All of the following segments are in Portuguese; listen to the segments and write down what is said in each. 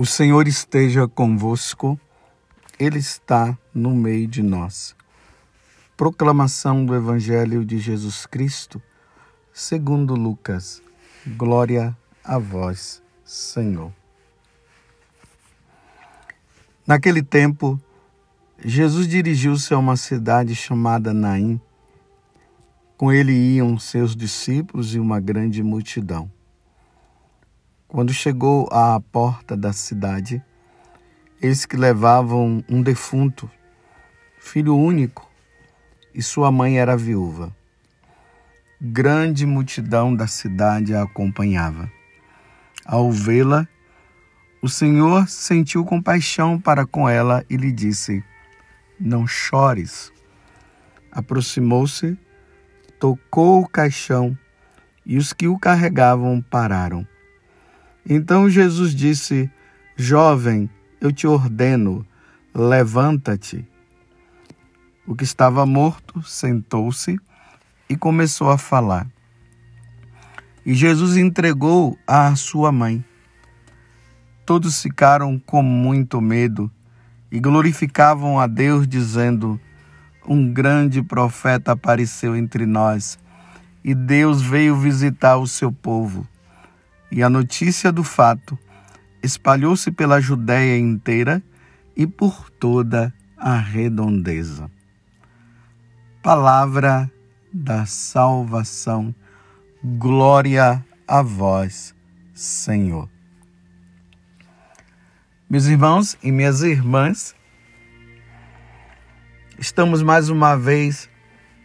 O Senhor esteja convosco, Ele está no meio de nós. Proclamação do Evangelho de Jesus Cristo, segundo Lucas. Glória a vós, Senhor. Naquele tempo, Jesus dirigiu-se a uma cidade chamada Naim. Com ele iam seus discípulos e uma grande multidão. Quando chegou à porta da cidade, eis que levavam um defunto, filho único, e sua mãe era viúva. Grande multidão da cidade a acompanhava. Ao vê-la, o Senhor sentiu compaixão para com ela e lhe disse: Não chores. Aproximou-se, tocou o caixão e os que o carregavam pararam. Então Jesus disse: Jovem, eu te ordeno, levanta-te. O que estava morto sentou-se e começou a falar. E Jesus entregou a sua mãe. Todos ficaram com muito medo e glorificavam a Deus, dizendo: Um grande profeta apareceu entre nós, e Deus veio visitar o seu povo. E a notícia do fato espalhou-se pela Judéia inteira e por toda a redondeza. Palavra da salvação, glória a vós, Senhor. Meus irmãos e minhas irmãs, estamos mais uma vez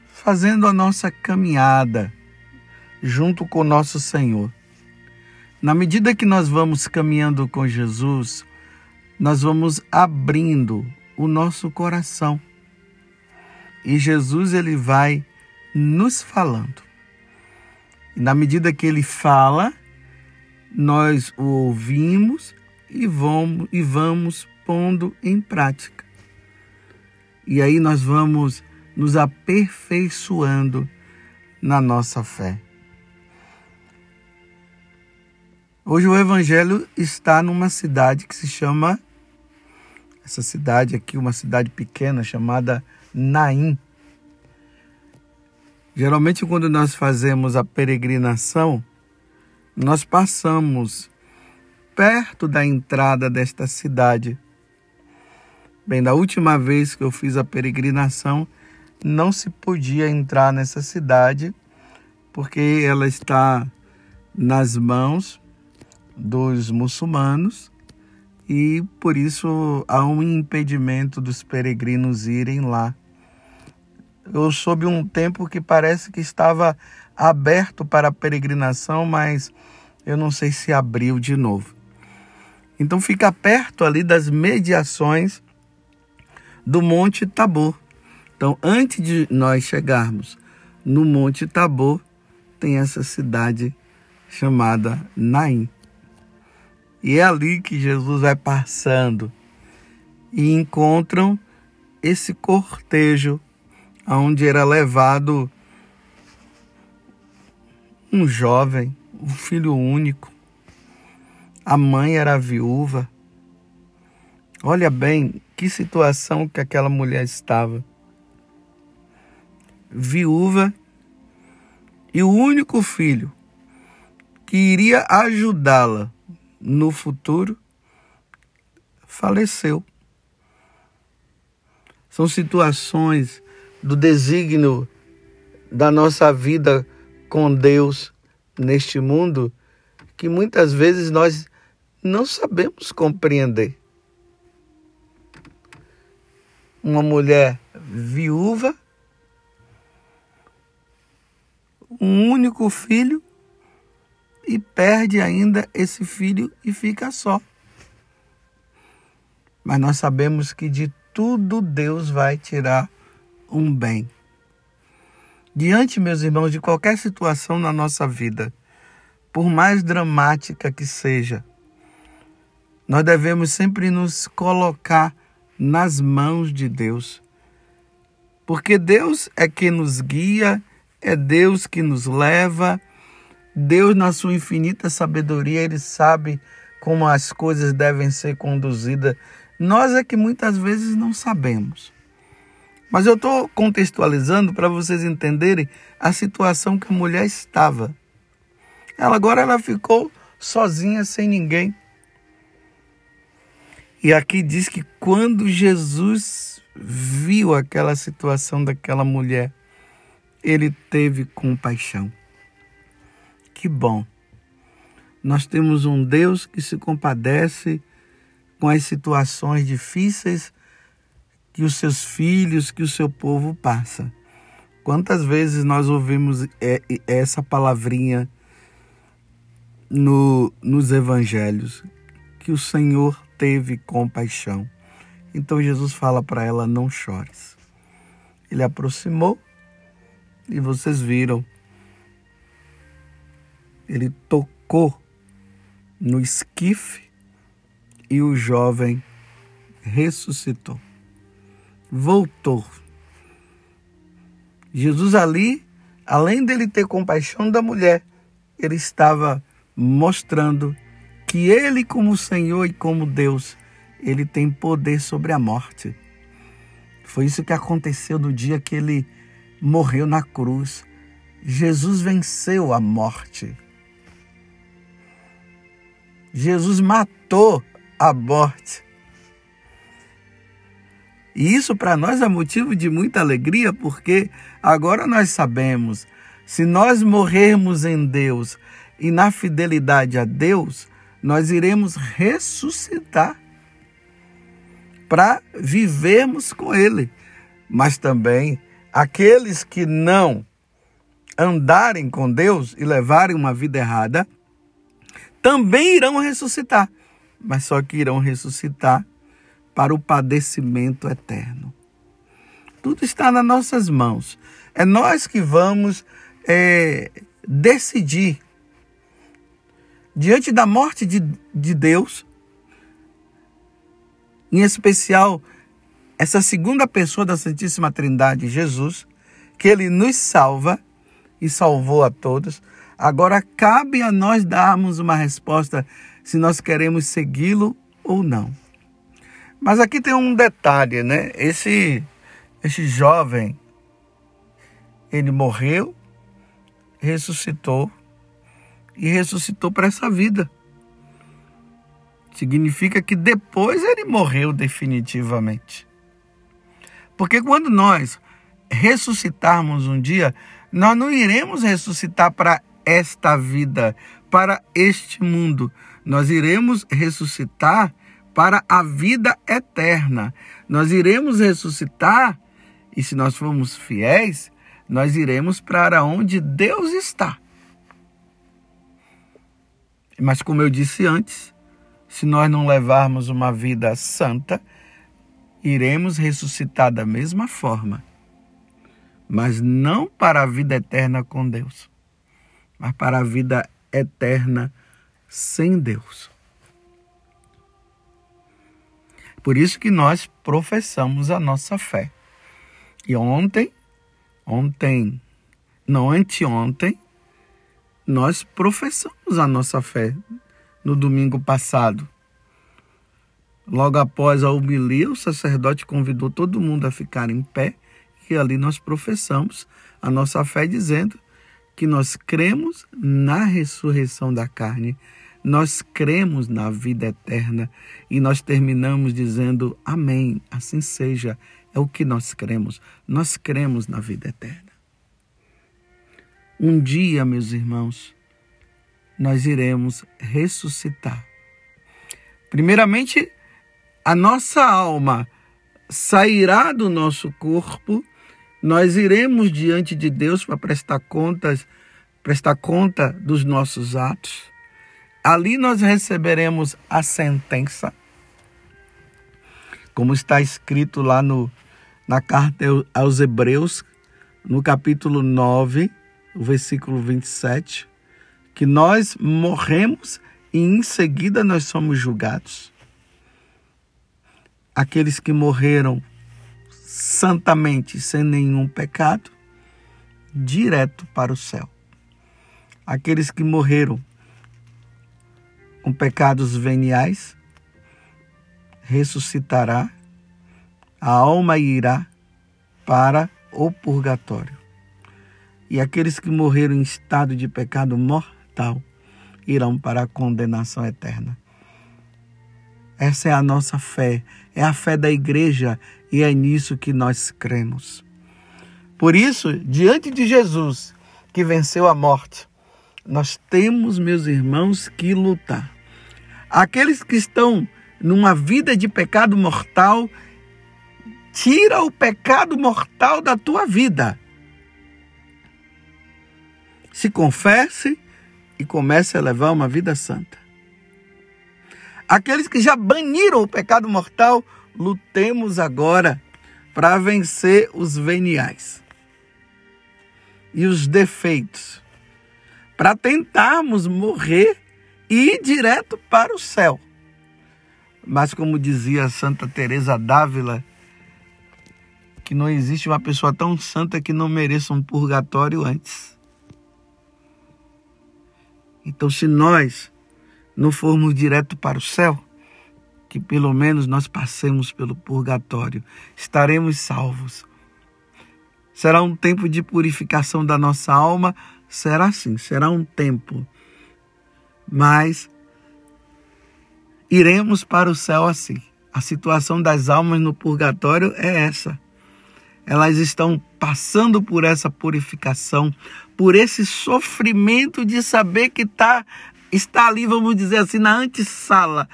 fazendo a nossa caminhada junto com nosso Senhor na medida que nós vamos caminhando com Jesus, nós vamos abrindo o nosso coração. E Jesus ele vai nos falando. E na medida que ele fala, nós o ouvimos e vamos, e vamos pondo em prática. E aí nós vamos nos aperfeiçoando na nossa fé. Hoje o evangelho está numa cidade que se chama essa cidade aqui, uma cidade pequena chamada Naim. Geralmente quando nós fazemos a peregrinação, nós passamos perto da entrada desta cidade. Bem, da última vez que eu fiz a peregrinação, não se podia entrar nessa cidade porque ela está nas mãos dos muçulmanos e por isso há um impedimento dos peregrinos irem lá. Eu soube um tempo que parece que estava aberto para peregrinação, mas eu não sei se abriu de novo. Então fica perto ali das mediações do Monte Tabor. Então, antes de nós chegarmos no Monte Tabor, tem essa cidade chamada Naim. E é ali que Jesus vai passando e encontram esse cortejo aonde era levado um jovem, um filho único. A mãe era viúva. Olha bem que situação que aquela mulher estava. Viúva e o único filho que iria ajudá-la no futuro, faleceu. São situações do desígnio da nossa vida com Deus neste mundo que muitas vezes nós não sabemos compreender. Uma mulher viúva, um único filho e perde ainda esse filho e fica só. Mas nós sabemos que de tudo Deus vai tirar um bem. Diante, meus irmãos, de qualquer situação na nossa vida, por mais dramática que seja, nós devemos sempre nos colocar nas mãos de Deus. Porque Deus é que nos guia, é Deus que nos leva Deus, na sua infinita sabedoria, Ele sabe como as coisas devem ser conduzidas. Nós é que muitas vezes não sabemos. Mas eu estou contextualizando para vocês entenderem a situação que a mulher estava. Ela agora ela ficou sozinha, sem ninguém. E aqui diz que quando Jesus viu aquela situação daquela mulher, ele teve compaixão. Que bom. Nós temos um Deus que se compadece com as situações difíceis que os seus filhos, que o seu povo passa. Quantas vezes nós ouvimos essa palavrinha no, nos evangelhos? Que o Senhor teve compaixão. Então Jesus fala para ela: não chores. Ele aproximou e vocês viram. Ele tocou no esquife e o jovem ressuscitou. Voltou. Jesus ali, além dele ter compaixão da mulher, ele estava mostrando que ele, como Senhor e como Deus, ele tem poder sobre a morte. Foi isso que aconteceu no dia que ele morreu na cruz. Jesus venceu a morte. Jesus matou a morte. E isso para nós é motivo de muita alegria, porque agora nós sabemos, se nós morrermos em Deus e na fidelidade a Deus, nós iremos ressuscitar para vivermos com Ele. Mas também aqueles que não andarem com Deus e levarem uma vida errada, também irão ressuscitar, mas só que irão ressuscitar para o padecimento eterno. Tudo está nas nossas mãos. É nós que vamos é, decidir. Diante da morte de, de Deus, em especial essa segunda pessoa da Santíssima Trindade, Jesus, que ele nos salva e salvou a todos. Agora cabe a nós darmos uma resposta se nós queremos segui-lo ou não. Mas aqui tem um detalhe, né? Esse esse jovem ele morreu, ressuscitou e ressuscitou para essa vida. Significa que depois ele morreu definitivamente. Porque quando nós ressuscitarmos um dia, nós não iremos ressuscitar para esta vida, para este mundo. Nós iremos ressuscitar para a vida eterna. Nós iremos ressuscitar, e se nós formos fiéis, nós iremos para onde Deus está. Mas, como eu disse antes, se nós não levarmos uma vida santa, iremos ressuscitar da mesma forma, mas não para a vida eterna com Deus, mas para a vida eterna sem Deus. Por isso que nós professamos a nossa fé. E ontem, ontem, não anteontem, nós professamos a nossa fé no domingo passado. Logo após a homilia, o sacerdote convidou todo mundo a ficar em pé e ali nós professamos a nossa fé dizendo que nós cremos na ressurreição da carne, nós cremos na vida eterna e nós terminamos dizendo amém, assim seja, é o que nós cremos, nós cremos na vida eterna. Um dia, meus irmãos, nós iremos ressuscitar. Primeiramente, a nossa alma sairá do nosso corpo, nós iremos diante de Deus para prestar contas, prestar conta dos nossos atos. Ali nós receberemos a sentença, como está escrito lá no, na carta aos Hebreus, no capítulo 9, o versículo 27, que nós morremos e em seguida nós somos julgados aqueles que morreram santamente, sem nenhum pecado, direto para o céu. Aqueles que morreram com pecados veniais, ressuscitará, a alma irá para o purgatório. E aqueles que morreram em estado de pecado mortal irão para a condenação eterna. Essa é a nossa fé, é a fé da igreja e é nisso que nós cremos. Por isso, diante de Jesus, que venceu a morte, nós temos, meus irmãos, que lutar. Aqueles que estão numa vida de pecado mortal, tira o pecado mortal da tua vida. Se confesse e comece a levar uma vida santa. Aqueles que já baniram o pecado mortal, lutemos agora para vencer os veniais e os defeitos, para tentarmos morrer e ir direto para o céu. Mas como dizia Santa Teresa d'Ávila, que não existe uma pessoa tão santa que não mereça um purgatório antes. Então, se nós não formos direto para o céu, que pelo menos nós passemos pelo purgatório, estaremos salvos. Será um tempo de purificação da nossa alma? Será sim, será um tempo. Mas iremos para o céu assim. A situação das almas no purgatório é essa. Elas estão passando por essa purificação, por esse sofrimento de saber que tá, está ali, vamos dizer assim, na antessala,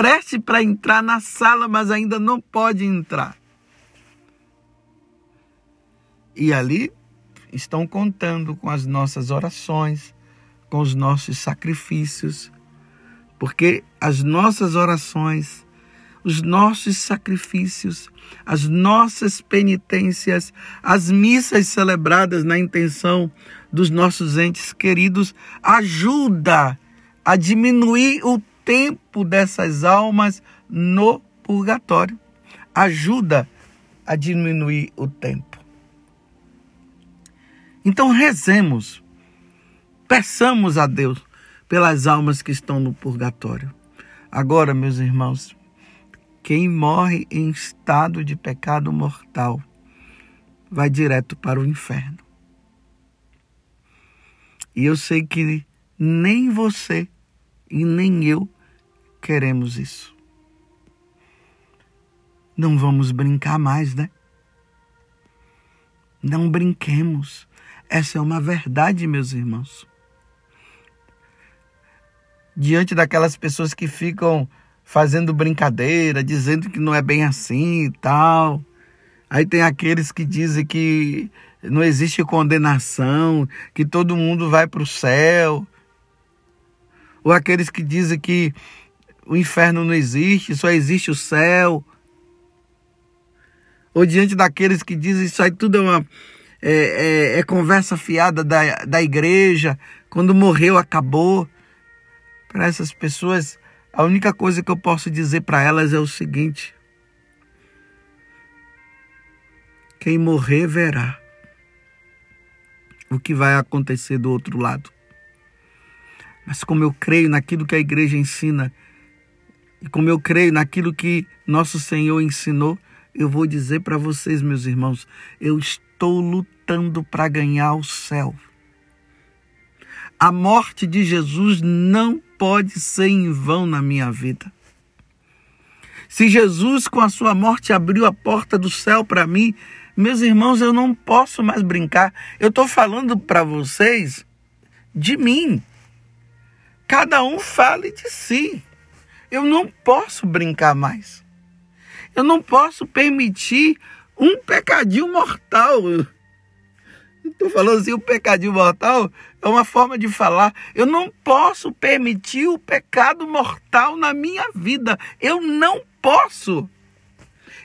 preste para entrar na sala, mas ainda não pode entrar. E ali estão contando com as nossas orações, com os nossos sacrifícios, porque as nossas orações, os nossos sacrifícios, as nossas penitências, as missas celebradas na intenção dos nossos entes queridos ajuda a diminuir o tempo dessas almas no purgatório. Ajuda a diminuir o tempo. Então rezemos, peçamos a Deus pelas almas que estão no purgatório. Agora, meus irmãos, quem morre em estado de pecado mortal vai direto para o inferno. E eu sei que nem você e nem eu queremos isso. Não vamos brincar mais, né? Não brinquemos. Essa é uma verdade, meus irmãos. Diante daquelas pessoas que ficam fazendo brincadeira, dizendo que não é bem assim e tal. Aí tem aqueles que dizem que não existe condenação, que todo mundo vai para o céu. Ou aqueles que dizem que o inferno não existe, só existe o céu. Ou diante daqueles que dizem isso aí tudo é uma é, é, é conversa fiada da, da igreja, quando morreu acabou. Para essas pessoas, a única coisa que eu posso dizer para elas é o seguinte: quem morrer verá o que vai acontecer do outro lado. Mas como eu creio naquilo que a igreja ensina, e como eu creio naquilo que nosso Senhor ensinou, eu vou dizer para vocês, meus irmãos, eu estou lutando para ganhar o céu. A morte de Jesus não pode ser em vão na minha vida. Se Jesus, com a sua morte, abriu a porta do céu para mim, meus irmãos, eu não posso mais brincar. Eu estou falando para vocês de mim. Cada um fale de si. Eu não posso brincar mais. Eu não posso permitir um pecadinho mortal. Estou falando assim, o pecadinho mortal é uma forma de falar. Eu não posso permitir o pecado mortal na minha vida. Eu não posso.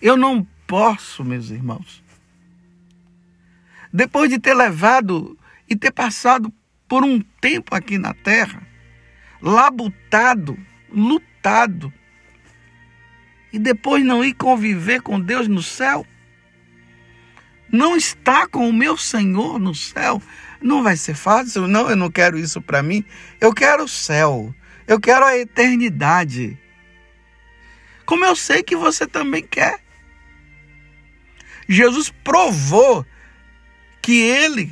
Eu não posso, meus irmãos. Depois de ter levado e ter passado por um tempo aqui na terra, labutado, lutado, e depois não ir conviver com Deus no céu? Não está com o meu Senhor no céu? Não vai ser fácil? Não, eu não quero isso para mim. Eu quero o céu. Eu quero a eternidade. Como eu sei que você também quer. Jesus provou que ele,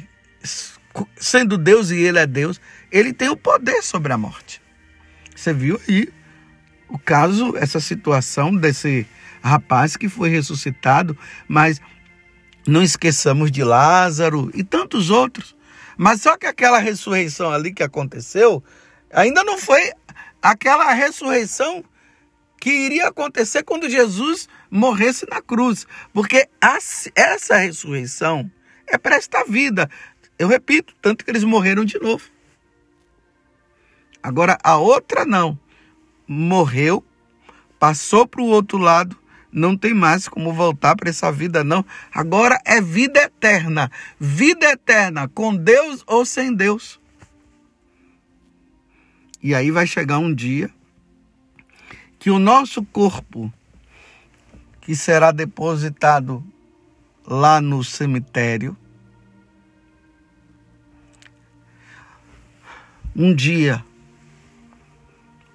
sendo Deus e ele é Deus, ele tem o poder sobre a morte. Você viu aí o caso, essa situação desse rapaz que foi ressuscitado, mas não esqueçamos de Lázaro e tantos outros. Mas só que aquela ressurreição ali que aconteceu ainda não foi aquela ressurreição que iria acontecer quando Jesus morresse na cruz. Porque essa ressurreição é para esta vida. Eu repito, tanto que eles morreram de novo. Agora a outra não. Morreu, passou para o outro lado, não tem mais como voltar para essa vida, não. Agora é vida eterna. Vida eterna, com Deus ou sem Deus. E aí vai chegar um dia que o nosso corpo, que será depositado lá no cemitério, um dia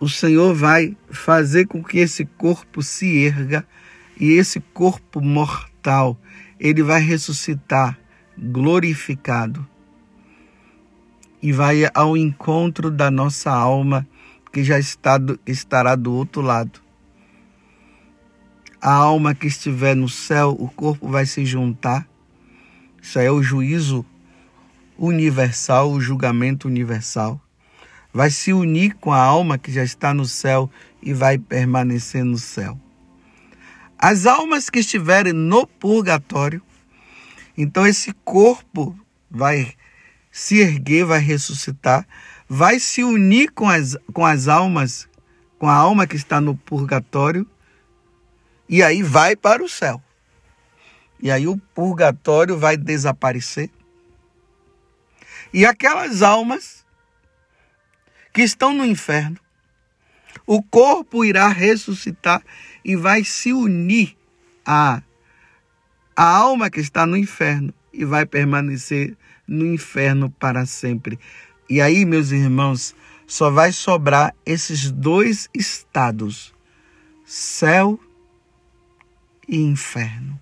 o Senhor vai fazer com que esse corpo se erga e esse corpo mortal, ele vai ressuscitar glorificado e vai ao encontro da nossa alma que já está estará do outro lado. A alma que estiver no céu, o corpo vai se juntar. Isso é o juízo universal, o julgamento universal. Vai se unir com a alma que já está no céu e vai permanecer no céu. As almas que estiverem no purgatório, então esse corpo vai se erguer, vai ressuscitar, vai se unir com as, com as almas, com a alma que está no purgatório, e aí vai para o céu. E aí o purgatório vai desaparecer. E aquelas almas que estão no inferno, o corpo irá ressuscitar e vai se unir à, à alma que está no inferno e vai permanecer no inferno para sempre. E aí, meus irmãos, só vai sobrar esses dois estados: céu e inferno.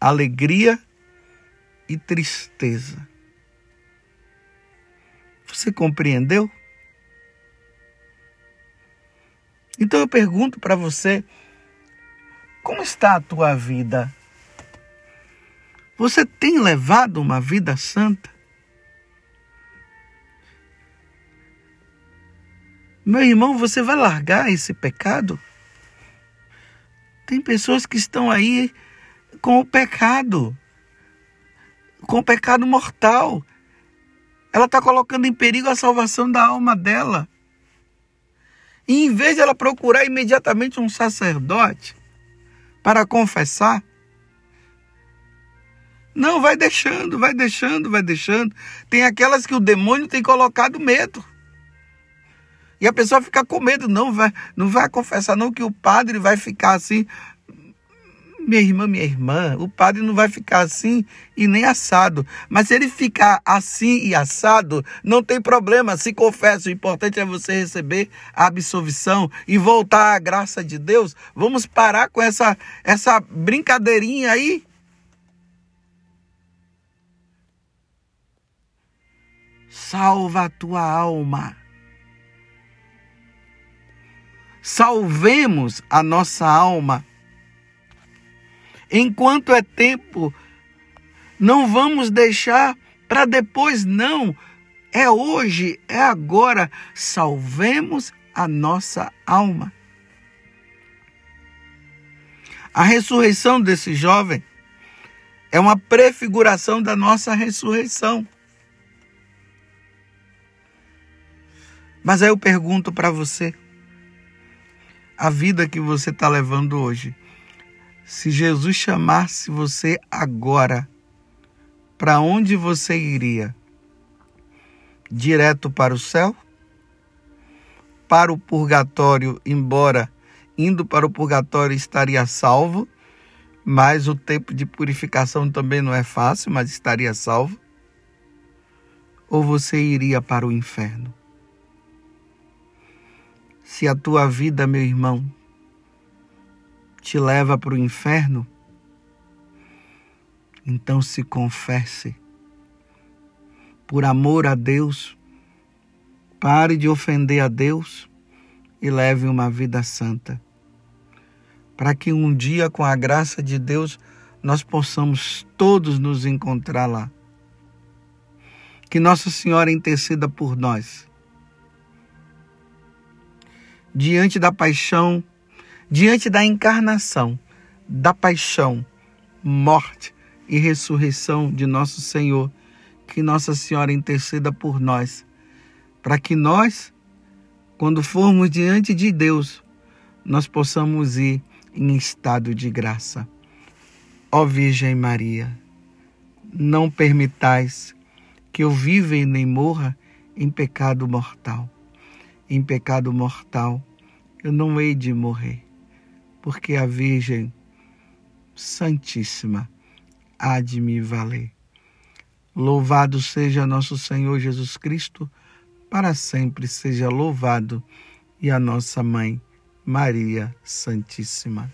Alegria e tristeza. Você compreendeu? Então eu pergunto para você: como está a tua vida? Você tem levado uma vida santa? Meu irmão, você vai largar esse pecado? Tem pessoas que estão aí com o pecado, com o pecado mortal. Ela está colocando em perigo a salvação da alma dela. E em vez de ela procurar imediatamente um sacerdote para confessar, não, vai deixando, vai deixando, vai deixando. Tem aquelas que o demônio tem colocado medo. E a pessoa fica com medo, não vai, não vai confessar não que o padre vai ficar assim. Minha irmã, minha irmã, o padre não vai ficar assim e nem assado. Mas se ele ficar assim e assado, não tem problema, se confessa. O importante é você receber a absolvição e voltar à graça de Deus. Vamos parar com essa, essa brincadeirinha aí. Salva a tua alma salvemos a nossa alma. Enquanto é tempo, não vamos deixar para depois, não. É hoje, é agora. Salvemos a nossa alma. A ressurreição desse jovem é uma prefiguração da nossa ressurreição. Mas aí eu pergunto para você: a vida que você está levando hoje. Se Jesus chamasse você agora, para onde você iria? Direto para o céu? Para o purgatório, embora indo para o purgatório estaria salvo, mas o tempo de purificação também não é fácil, mas estaria salvo? Ou você iria para o inferno? Se a tua vida, meu irmão, te leva para o inferno, então se confesse. Por amor a Deus, pare de ofender a Deus e leve uma vida santa. Para que um dia, com a graça de Deus, nós possamos todos nos encontrar lá. Que Nossa Senhora interceda por nós. Diante da paixão, diante da encarnação, da paixão, morte e ressurreição de nosso Senhor, que Nossa Senhora interceda por nós, para que nós, quando formos diante de Deus, nós possamos ir em estado de graça. Ó Virgem Maria, não permitais que eu viva e nem morra em pecado mortal. Em pecado mortal eu não hei de morrer, porque a Virgem Santíssima há de me valer. Louvado seja nosso Senhor Jesus Cristo, para sempre seja louvado, e a nossa Mãe, Maria Santíssima.